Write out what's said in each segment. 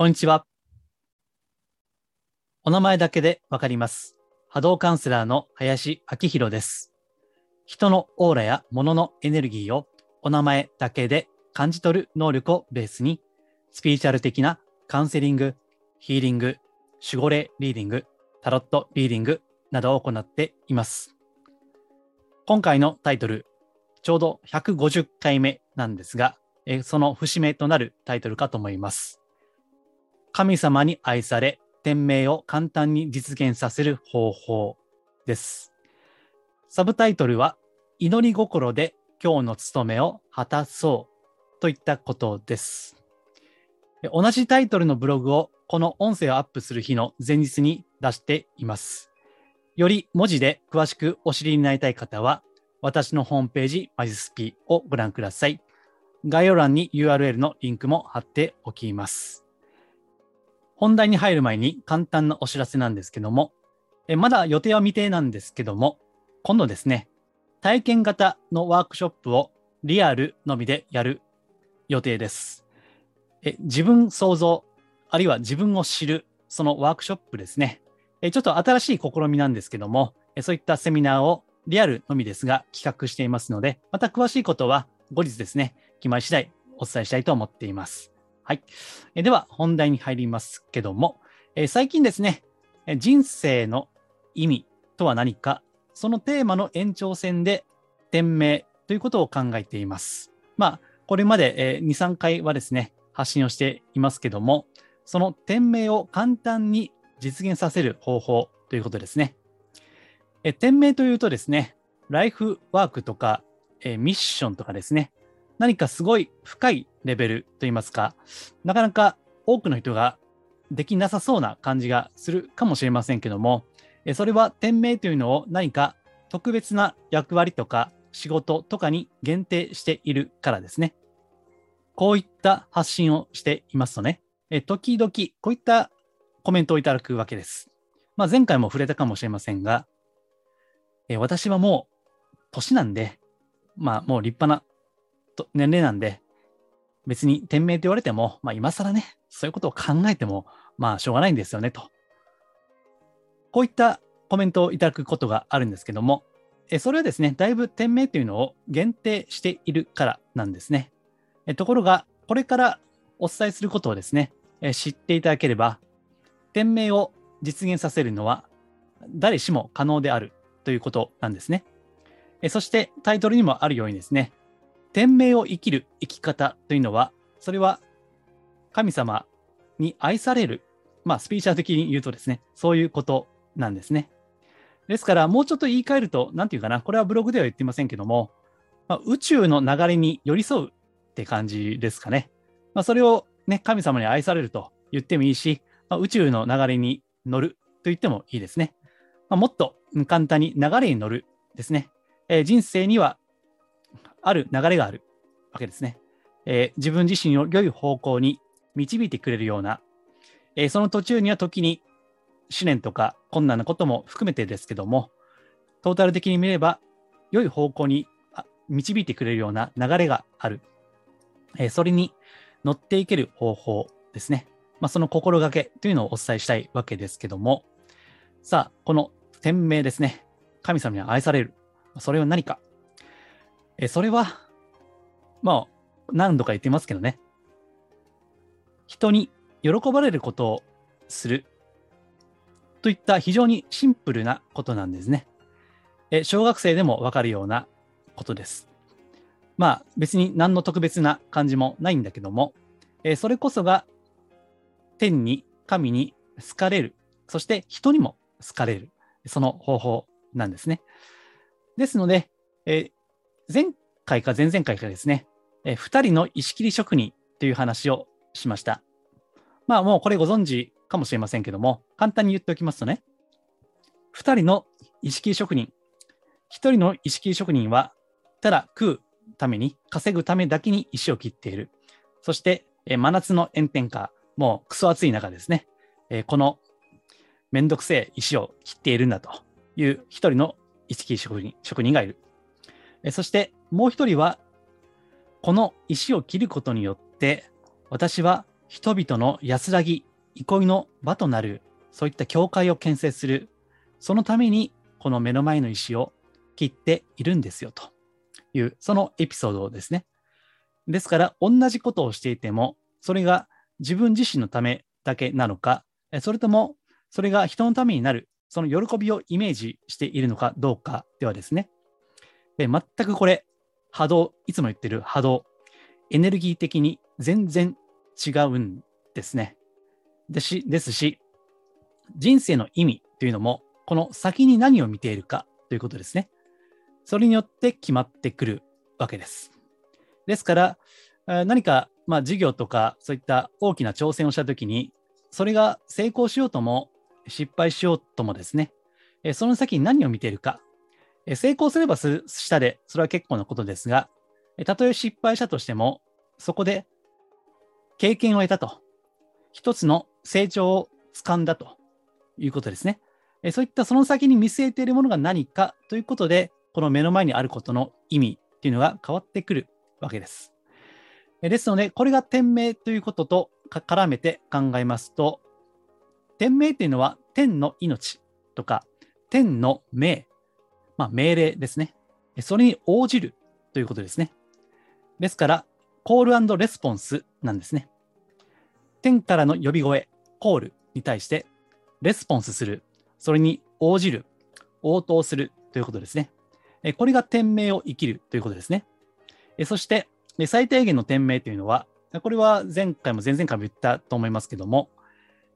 こんにちは。お名前だけでわかります。波動カウンセラーの林明宏です。人のオーラや物のエネルギーをお名前だけで感じ取る能力をベースに、スピリチュアル的なカウンセリング、ヒーリング、守護霊リーディング、タロットリーディングなどを行っています。今回のタイトル、ちょうど150回目なんですが、その節目となるタイトルかと思います。神様に愛され、天命を簡単に実現させる方法です。サブタイトルは、祈り心で今日の務めを果たそうといったことです。同じタイトルのブログをこの音声をアップする日の前日に出しています。より文字で詳しくお知りになりたい方は、私のホームページ、マジスピをご覧ください。概要欄に URL のリンクも貼っておきます。本題に入る前に簡単なお知らせなんですけども、えまだ予定は未定なんですけども、今度ですね、体験型のワークショップをリアルのみでやる予定です。え自分創造、あるいは自分を知る、そのワークショップですね。えちょっと新しい試みなんですけども、えそういったセミナーをリアルのみですが企画していますので、また詳しいことは後日ですね、決まり次第お伝えしたいと思っています。はい。えでは、本題に入りますけども、え最近ですね、人生の意味とは何か、そのテーマの延長線で、天命ということを考えています。まあ、これまで、え2、3回はですね、発信をしていますけども、その天命を簡単に実現させる方法ということですね。え天命というとですね、ライフワークとか、えミッションとかですね、何かすごい深いレベルといいますか、なかなか多くの人ができなさそうな感じがするかもしれませんけども、それは天命というのを何か特別な役割とか仕事とかに限定しているからですね。こういった発信をしていますとね、時々こういったコメントをいただくわけです。まあ、前回も触れたかもしれませんが、私はもう年なんで、まあもう立派な年齢なんで、別に天命と言われても、まあ今更ね、そういうことを考えても、まあしょうがないんですよね、と。こういったコメントをいただくことがあるんですけども、えそれはですね、だいぶ天命というのを限定しているからなんですね。えところが、これからお伝えすることをですね、え知っていただければ、天命を実現させるのは誰しも可能であるということなんですね。えそしてタイトルにもあるようにですね、天命を生きる生き方というのは、それは神様に愛される、まあスピリチュアル的に言うとですね、そういうことなんですね。ですから、もうちょっと言い換えると、なんていうかな、これはブログでは言っていませんけども、まあ、宇宙の流れに寄り添うって感じですかね。まあ、それをね、神様に愛されると言ってもいいし、まあ、宇宙の流れに乗ると言ってもいいですね。まあ、もっと簡単に流れに乗るですね。えー人生にはある流れがあるわけですね。えー自分自身を良い方向に導いてくれるような、えーその途中には時に試練とか困難なことも含めてですけども、トータル的に見れば良い方向に導いてくれるような流れがある。えーそれに乗っていける方法ですね。まあ、その心がけというのをお伝えしたいわけですけども、さあ、この天命ですね。神様に愛される。それは何か。えそれは、まあ、何度か言ってますけどね。人に喜ばれることをする。といった非常にシンプルなことなんですね。え小学生でもわかるようなことです。まあ別に何の特別な感じもないんだけども、えそれこそが天に神に好かれる、そして人にも好かれる、その方法なんですね。ですので、え前回か前々回かですね、え2人の石切り職人という話をしました。まあもうこれご存知かもしれませんけども、簡単に言っておきますとね、2人の石切り職人、1人の石切り職人は、ただ食うために、稼ぐためだけに石を切っている。そして、え真夏の炎天下、もうクソ暑い中ですね、えこのめんどくせえ石を切っているんだという一人の石切り職人職人がいる。そしてもう一人は、この石を切ることによって、私は人々の安らぎ、憩いの場となる、そういった教会を建設する、そのためにこの目の前の石を切っているんですよという、そのエピソードですね。ですから、同じことをしていても、それが自分自身のためだけなのか、それともそれが人のためになる、その喜びをイメージしているのかどうかではですね、全くこれ、波動、いつも言ってる波動、エネルギー的に全然違うんですね。でしですし、人生の意味というのも、この先に何を見ているかということですね。それによって決まってくるわけです。ですから、何か、まあ、事業とかそういった大きな挑戦をしたときに、それが成功しようとも失敗しようともですね、その先に何を見ているか、成功すればすしたで、それは結構なことですが、たとえ失敗したとしても、そこで経験を得たと、一つの成長をつかんだということですね。そういったその先に見据えているものが何かということで、この目の前にあることの意味っていうのが変わってくるわけです。ですので、これが天命ということと絡めて考えますと、天命というのは天の命とか天の命、まあ、命令ですね。それに応じるということですね。ですから、コールレスポンスなんですね。天からの呼び声、コールに対してレスポンスする、それに応じる、応答するということですね。これが天命を生きるということですね。そして、最低限の天命というのは、これは前回も前々回も言ったと思いますけども、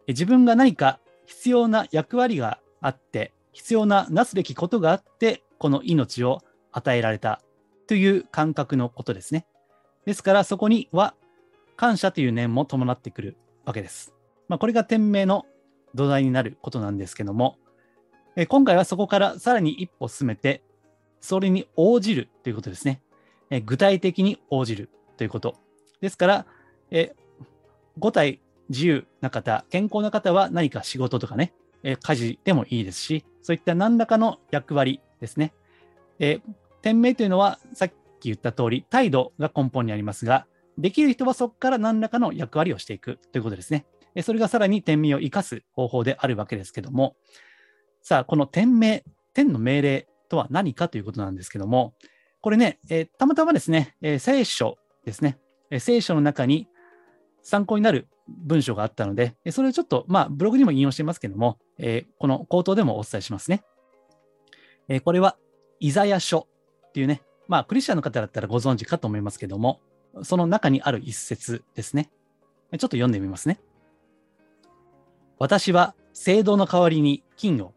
自分が何か必要な役割があって、必要ななすべきことがあって、この命を与えられたという感覚のことですね。ですから、そこには感謝という念も伴ってくるわけです。まあ、これが天命の土台になることなんですけども、え今回はそこからさらに一歩進めて、それに応じるということですね。え具体的に応じるということ。ですから、え5体自由な方、健康な方は何か仕事とかね、え家事でもいいですし、そういった何らかの役割ですね。え天命というのは、さっき言った通り、態度が根本にありますが、できる人はそこから何らかの役割をしていくということですね。それがさらに天命を生かす方法であるわけですけども、さあ、この天命、天の命令とは何かということなんですけども、これね、えー、たまたまですね、えー、聖書ですね、えー、聖書の中に参考になる文章があったので、それをちょっと、まあ、ブログにも引用していますけども、えこの口頭でもお伝えしますね。えこれは、イザヤ書っていうね、まあ、クリスチャンの方だったらご存知かと思いますけども、その中にある一節ですね。ちょっと読んでみますね。私は青銅の代わりに金を、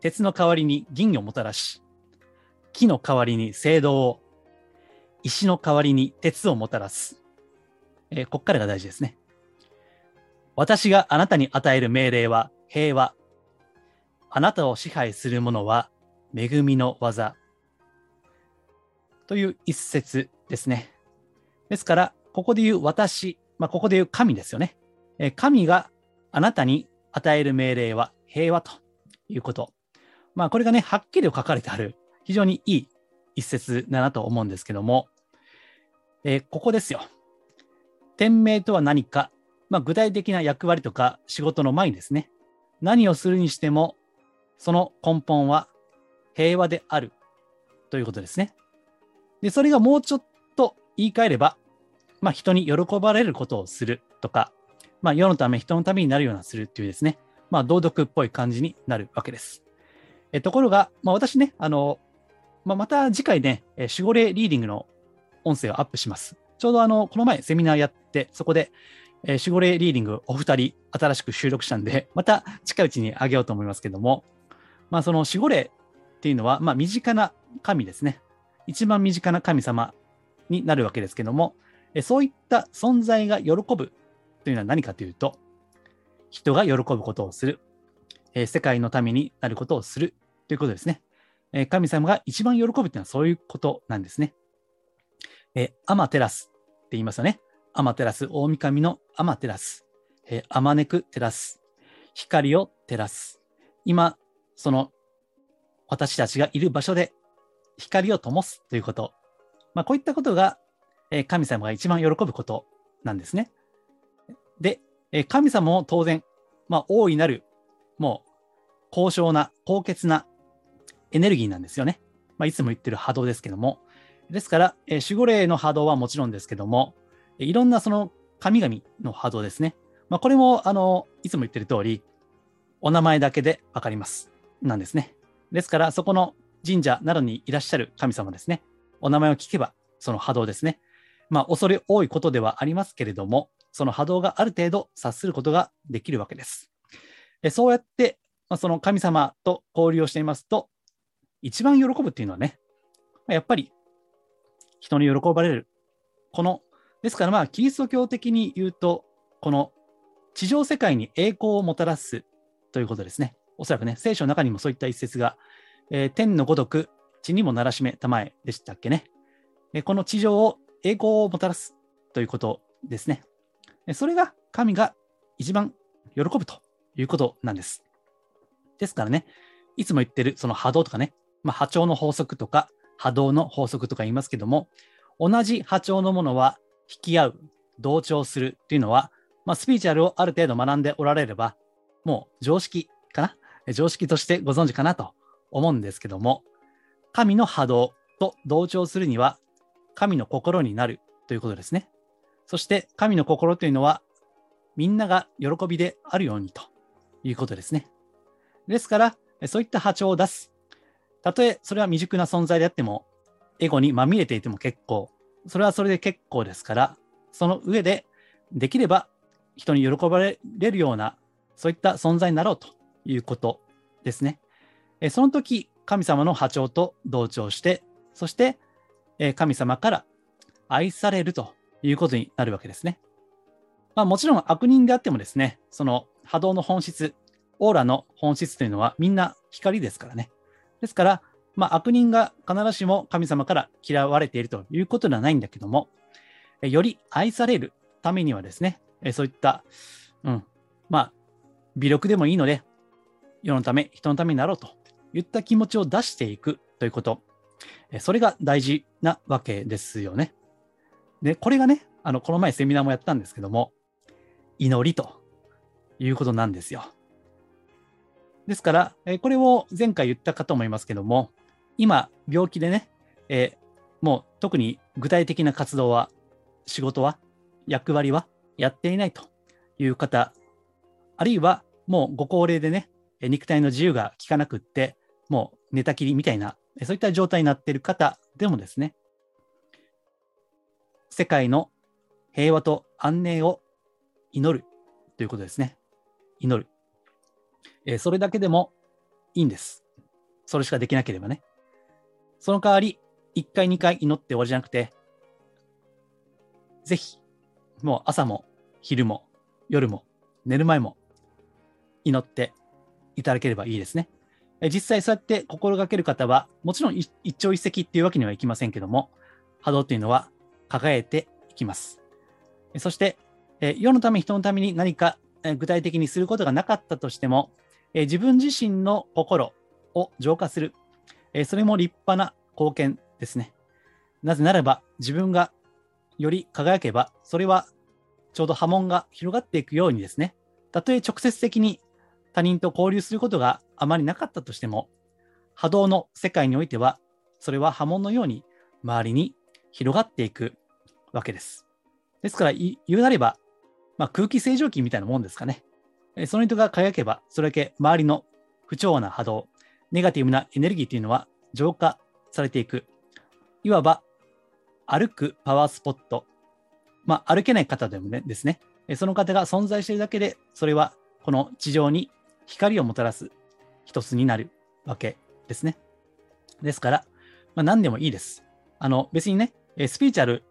鉄の代わりに銀をもたらし、木の代わりに青銅を、石の代わりに鉄をもたらす。えー、こっからが大事ですね。私があなたに与える命令は平和。あなたを支配するものは恵みの技。という一節ですね。ですから、ここで言う私、まあ、ここで言う神ですよね。え神があなたに与える命令は平和ということ。まあ、これがね、はっきり書かれてある、非常にいい一節だなと思うんですけども、えー、ここですよ。天命とは何か、まあ、具体的な役割とか仕事の前にですね、何をするにしても、その根本は平和であるということですね。で、それがもうちょっと言い換えれば、まあ、人に喜ばれることをするとか、まあ、世のため、人のためになるようなするっていうですね、まあ、道徳っぽい感じになるわけです。えところが、まあ、私ね、あの、まあ、また次回ね、守護霊リーディングの音声をアップします。ちょうどあの、この前セミナーやって、そこで、え守護霊リーディングお二人新しく収録したんで、また近いうちにあげようと思いますけども、まあ、その守護霊っていうのは、まあ、身近な神ですね。一番身近な神様になるわけですけども、えそういった存在が喜ぶというのは何かというと、人が喜ぶことをする、え世界のためになることをするということですね。え神様が一番喜ぶというのはそういうことなんですね。えアマテラスって言いますよね。アマテラス、大神のアマテラス、えアマネクテラス、光を照らす。今、その私たちがいる場所で光を灯すということ。まあ、こういったことが、え神様が一番喜ぶことなんですね。で、え神様も当然、まあ、大いなる、もう、高尚な、高潔なエネルギーなんですよね。まあ、いつも言ってる波動ですけども。ですから、え守護霊の波動はもちろんですけども、いろんなその神々の波動ですね。まあ、これも、あの、いつも言ってる通り、お名前だけでわかります。なんですね。ですから、そこの神社などにいらっしゃる神様ですね。お名前を聞けば、その波動ですね。まあ、恐れ多いことではありますけれども、その波動がある程度察することができるわけです。そうやって、まあ、その神様と交流をしていますと、一番喜ぶっていうのはね、やっぱり人に喜ばれる。この、ですからまあ、キリスト教的に言うと、この地上世界に栄光をもたらすということですね。おそらくね、聖書の中にもそういった一節が、えー、天のごとく地にもならしめたまえでしたっけね。この地上を栄光をもたらすということですね。それが神が一番喜ぶということなんです。ですからね、いつも言ってるその波動とかね、まあ、波長の法則とか波動の法則とか言いますけども、同じ波長のものは引き合う、同調するというのは、まあ、スピーチュアルをある程度学んでおられれば、もう常識かな？常識としてご存知かなと思うんですけども、神の波動と同調するには、神の心になるということですね。そして神の心というのは、みんなが喜びであるようにということですね。ですから、そういった波長を出す。たとえそれは未熟な存在であっても、エゴにまみれていても結構、それはそれで結構ですから、その上で、できれば人に喜ばれるような、そういった存在になろうということですね。えその時、神様の波長と同調して、そしてえ神様から愛されるということになるわけですね。まあ、もちろん悪人であってもですね、その波動の本質、オーラの本質というのはみんな光ですからね。ですから、まあ、悪人が必ずしも神様から嫌われているということではないんだけども、より愛されるためにはですね、そういった、うん、まあ、微力でもいいので、世のため、人のためになろうといった気持ちを出していくということ、それが大事なわけですよね。で、これがね、あの、この前セミナーもやったんですけども、祈りということなんですよ。ですから、これを前回言ったかと思いますけども、今、病気でね、えもう特に具体的な活動は、仕事は、役割はやっていないという方、あるいはもうご高齢でね、肉体の自由が効かなくって、もう寝たきりみたいな、そういった状態になっている方でもですね、世界の平和と安寧を祈るということですね。祈る。えー、それだけでもいいんです。それしかできなければね。その代わり、1回、2回祈って終わりじゃなくて、ぜひ、もう朝も昼も夜も寝る前も祈っていただければいいですね。実際そうやって心がける方は、もちろん一朝一夕っていうわけにはいきませんけども、波動っていうのは輝いていきます。そして、世のため人のために何か具体的にすることがなかったとしても、自分自身の心を浄化する、えそれも立派な貢献ですね。なぜならば自分がより輝けば、それはちょうど波紋が広がっていくようにですね、たとえ直接的に他人と交流することがあまりなかったとしても、波動の世界においては、それは波紋のように周りに広がっていくわけです。ですから、言うなれば、まあ、空気清浄機みたいなもんですかね。その人が輝けば、それだけ周りの不調和な波動、ネガティブなエネルギーというのは浄化されていく。いわば、歩くパワースポット。まあ、歩けない方でもね、ですね。その方が存在しているだけで、それはこの地上に光をもたらす一つになるわけですね。ですから、まあ、何でもいいです。あの、別にね、スピーチャル、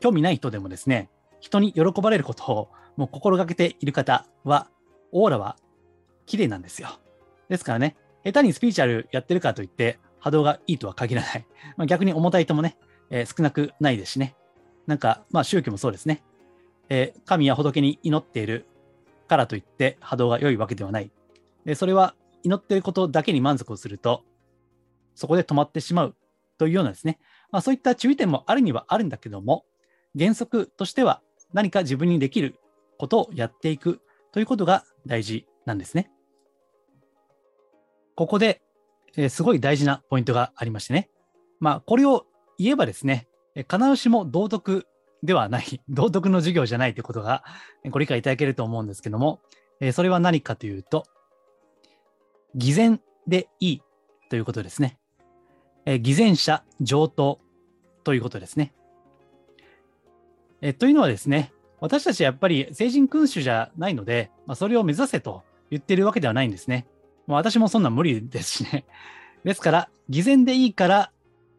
興味ない人でもですね、人に喜ばれることをもう心がけている方は、オーラは綺麗なんですよ。ですからね、下手にスピーチャルやってるからといって、波動がいいとは限らない。まあ、逆に重たい人もね、えー、少なくないですしね。なんか、まあ宗教もそうですね。えー、神や仏に祈っているからといって波動が良いわけではない。でそれは祈っていることだけに満足をすると、そこで止まってしまうというようなですね、まあ、そういった注意点もあるにはあるんだけども、原則としては何か自分にできることをやっていくということが大事なんですね。ここで、え、すごい大事なポイントがありましてね。まあ、これを言えばですね、必ずしも道徳ではない、道徳の授業じゃないということがご理解いただけると思うんですけども、え、それは何かというと、偽善でいいということですね。え、偽善者上等ということですね。え、というのはですね、私たちはやっぱり成人君主じゃないので、まあ、それを目指せと言ってるわけではないんですね。まあ、私もそんな無理ですしね。ですから、偽善でいいから、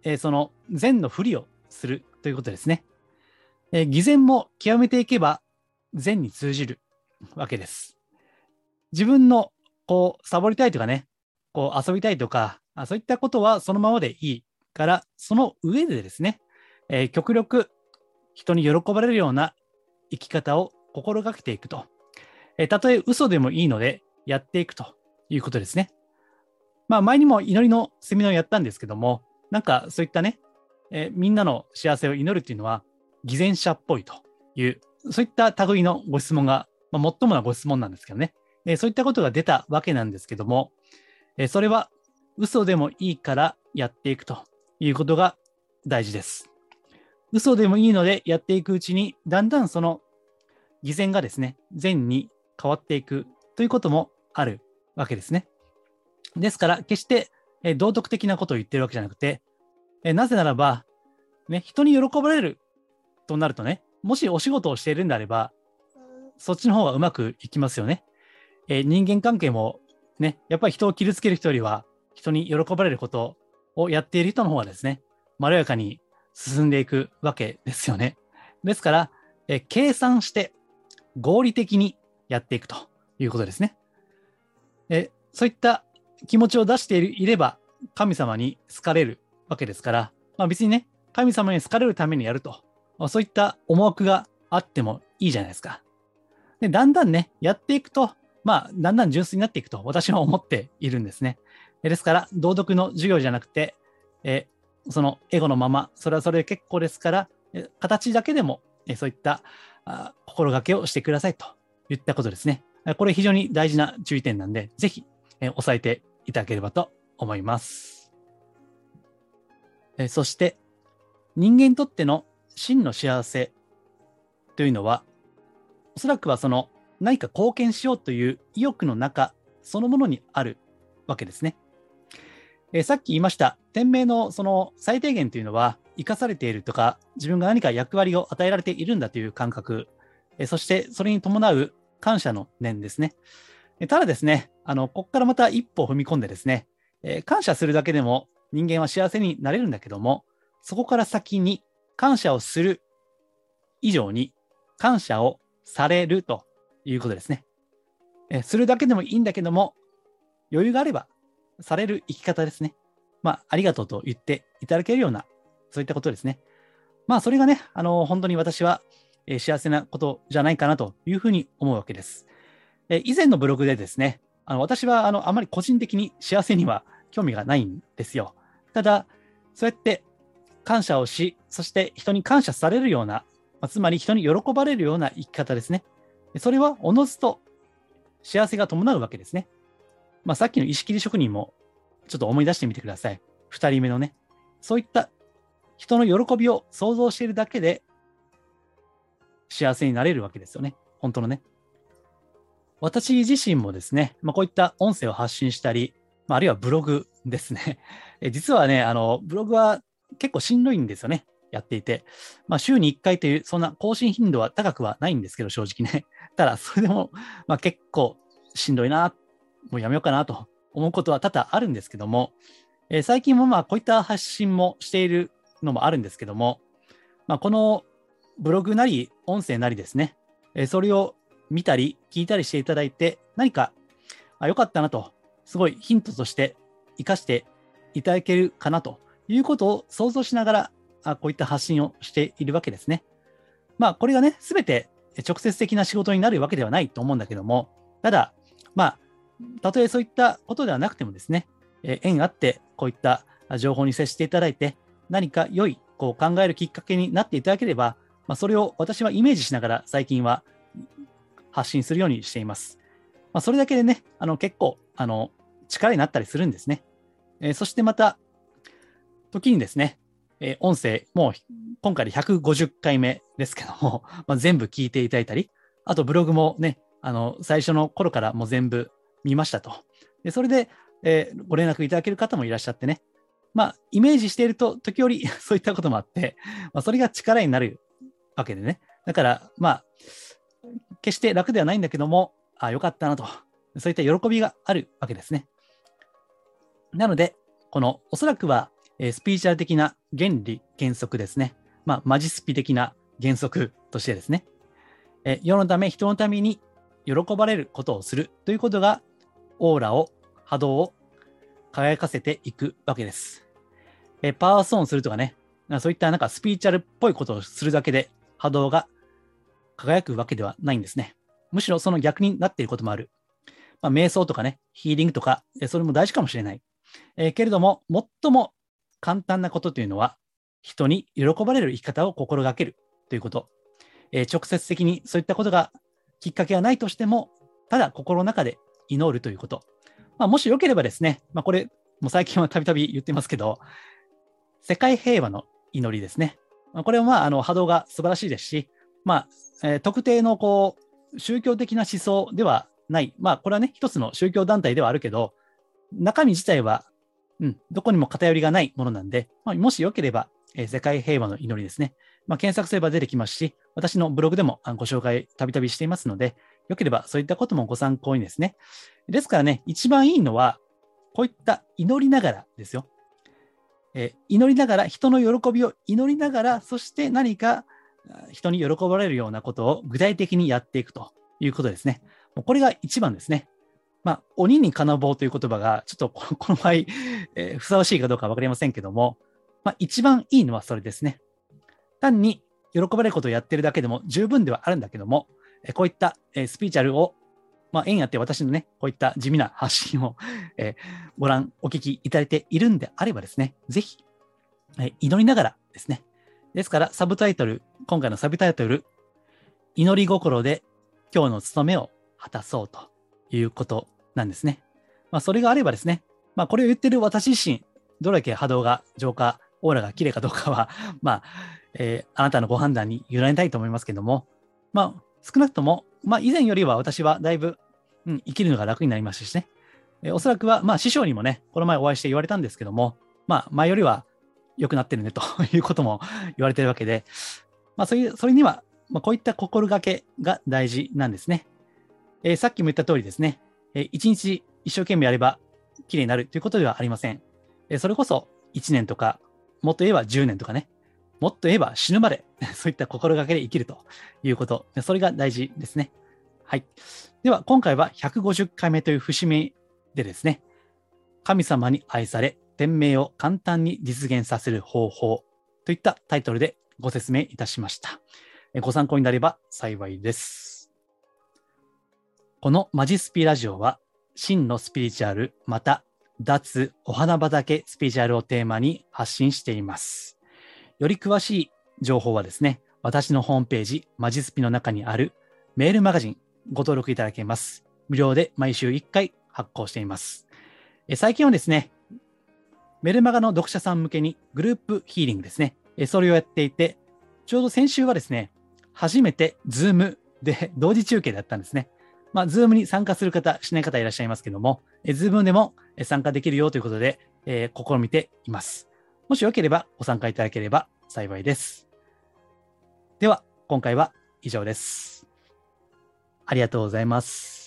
えー、その善のふりをするということですね。えー、偽善も極めていけば善に通じるわけです。自分のこうサボりたいとかね、こう遊びたいとか、そういったことはそのままでいいから、その上でですね、えー、極力人に喜ばれるような生き方を心がけていくと。えー、たとえ嘘でもいいのでやっていくということですね。まあ前にも祈りのセミナーをやったんですけども、なんかそういったね、えー、みんなの幸せを祈るっていうのは偽善者っぽいという、そういった類のご質問が、まあ、最もなご質問なんですけどね、えー、そういったことが出たわけなんですけども、えー、それは嘘でもいいからやっていくということが大事です。嘘でもいいのでやっていくうちに、だんだんその偽善がですね、善に変わっていくということもあるわけですね。ですから、決して、え道徳的なことを言ってるわけじゃなくて、えなぜならば、ね、人に喜ばれるとなるとね、もしお仕事をしているんであれば、そっちの方がうまくいきますよね。え人間関係もね、やっぱり人を傷つける人よりは、人に喜ばれることをやっている人の方がですね、まろやかに進んでいくわけですよね。ですから、え計算して合理的にやっていくということですね。えそういった気持ちを出していれば、神様に好かれるわけですから、まあ、別にね、神様に好かれるためにやると、そういった思惑があってもいいじゃないですか。で、だんだんね、やっていくと、まあ、だんだん純粋になっていくと私は思っているんですね。ですから、道徳の授業じゃなくて、えそのエゴのまま、それはそれで結構ですから、形だけでも、そういった心がけをしてくださいといったことですね。これ非常に大事な注意点なんで、ぜひ、え押さえていただければと思います。えそして、人間にとっての真の幸せというのは、おそらくはその何か貢献しようという意欲の中そのものにあるわけですね。えさっき言いました、天命のその最低限というのは、生かされているとか、自分が何か役割を与えられているんだという感覚、えそしてそれに伴う感謝の念ですね。ただですね、あの、ここからまた一歩踏み込んでですね、え感謝するだけでも人間は幸せになれるんだけども、そこから先に感謝をする以上に感謝をされるということですね。えするだけでもいいんだけども、余裕があればされる生き方ですね。まあ、ありがとうと言っていただけるような、そういったことですね。まあ、それがね、あの、本当に私は、え幸せなことじゃないかなというふうに思うわけです。え以前のブログでですね、あの私はあのあまり個人的に幸せには興味がないんですよ。ただ、そうやって感謝をし、そして人に感謝されるような、まあ、つまり人に喜ばれるような生き方ですね。それはおのずと幸せが伴うわけですね。まあ、さっきの石切り職人もちょっと思い出してみてください。二人目のね。そういった人の喜びを想像しているだけで幸せになれるわけですよね。本当のね。私自身もですね、まあ、こういった音声を発信したり、まあ、あるいはブログですね。え実はね、あの、ブログは結構しんどいんですよね。やっていて。まあ、週に1回という、そんな更新頻度は高くはないんですけど、正直ね。ただ、それでも、まあ、結構しんどいな、もうやめようかなと思うことは多々あるんですけども、え、最近もまあこういった発信もしているのもあるんですけども、まあ、このブログなり音声なりですね、え、それを見たり聞いたりしていただいて、何か良かったなと、すごいヒントとして活かしていただけるかなということを想像しながら、あこういった発信をしているわけですね。まあ、これがね、すべて直接的な仕事になるわけではないと思うんだけども、ただ、まあ、たとえそういったことではなくてもですね、え縁あってこういった情報に接していただいて、何か良いこう考えるきっかけになっていただければ、まあ、それを私はイメージしながら最近は発信するようにしています。まあ、それだけでね、あの結構あの力になったりするんですね。えー、そしてまた、時にですね、えー、音声、もう今回で150回目ですけども、まあ、全部聞いていただいたり、あとブログもね、あの最初の頃からもう全部見ましたと。でそれで、えー、ご連絡いただける方もいらっしゃってね、まあ、イメージしていると、時折 そういったこともあって、まあ、それが力になるわけでね。だから、まあ、決して楽ではないんだけども、ああ、よかったなと。そういった喜びがあるわけですね。なので、このおそらくは、え、スピーチャル的な原理、原則ですね。まあ、マジスピ的な原則としてですね。え、世のため、人のために喜ばれることをするということが、オーラを、波動を輝かせていくわけです。え、パワーストーンするとかね、そういったなんかスピーチャルっぽいことをするだけで波動が輝くわけではないんですね。むしろその逆になっていることもある。まあ、瞑想とかね、ヒーリングとか、それも大事かもしれない。えー、けれども、最も簡単なことというのは、人に喜ばれる生き方を心がけるということ。えー、直接的にそういったことがきっかけがないとしても、ただ心の中で祈るということ。まあ、もしよければですね、まあ、これ、もう最近はたびたび言ってますけど、世界平和の祈りですね。これはまああの波動が素晴らしいですし、まあえー、特定のこう宗教的な思想ではない、まあ、これはね、一つの宗教団体ではあるけど、中身自体は、うん、どこにも偏りがないものなんで、まあ、もしよければ、えー、世界平和の祈りですね。まあ、検索すれば出てきますし、私のブログでもご紹介たびたびしていますので、よければそういったこともご参考にですね。ですからね、一番いいのは、こういった祈りながらですよ。え、祈りながら、人の喜びを祈りながら、そして何か人に喜ばれるようなことを具体的にやっていくということですね。これが一番ですね。まあ、鬼に金棒という言葉が、ちょっと この場合、えー、ふさわしいかどうか分かりませんけども、まあ、一番いいのはそれですね。単に喜ばれることをやってるだけでも十分ではあるんだけども、こういった、スピーチャルを、まあ、縁あって私のね、こういった地味な発信を、えご覧、お聞きいただいているんであればですね、ぜひ、え祈りながらですね。ですから、サブタイトル、今回のサブタイトル、祈り心で今日の務めを果たそうということなんですね。まあ、それがあればですね、まあ、これを言ってる私自身、どれだけ波動が浄化、オーラが綺麗かどうかは、まあ、えー、あなたのご判断に委ねたいと思いますけども、まあ、少なくとも、まあ、以前よりは私はだいぶ、うん、生きるのが楽になりましたしね、え、おそらくは、まあ、師匠にもね、この前お会いして言われたんですけども、まあ、前よりは良くなってるねということも 言われてるわけで、まあ、そういう、それには、まあ、こういった心がけが大事なんですね。えー、さっきも言った通りですね、えー、一日一生懸命やれば綺麗になるということではありません。えー、それこそ1年とか、もっと言えば10年とかね、もっと言えば死ぬまで そういった心がけで生きるということ、それが大事ですね。はい。では、今回は150回目という節目でですね、神様に愛され、天命を簡単に実現させる方法といったタイトルでご説明いたしました。ご参考になれば幸いです。このマジスピラジオは、真のスピリチュアル、また脱お花畑スピリチュアルをテーマに発信しています。より詳しい情報はですね、私のホームページ、マジスピの中にあるメールマガジンご登録いただけます。無料で毎週1回発行しています。え最近はですね、メルマガの読者さん向けにグループヒーリングですね、えそれをやっていて、ちょうど先週はですね、初めて Zoom で同時中継だったんですね。まあ、Zoom に参加する方、しない方いらっしゃいますけども、え Zoom でも参加できるよということで、えー、試みています。もしよければご参加いただければ幸いです。では、今回は以上です。ありがとうございます。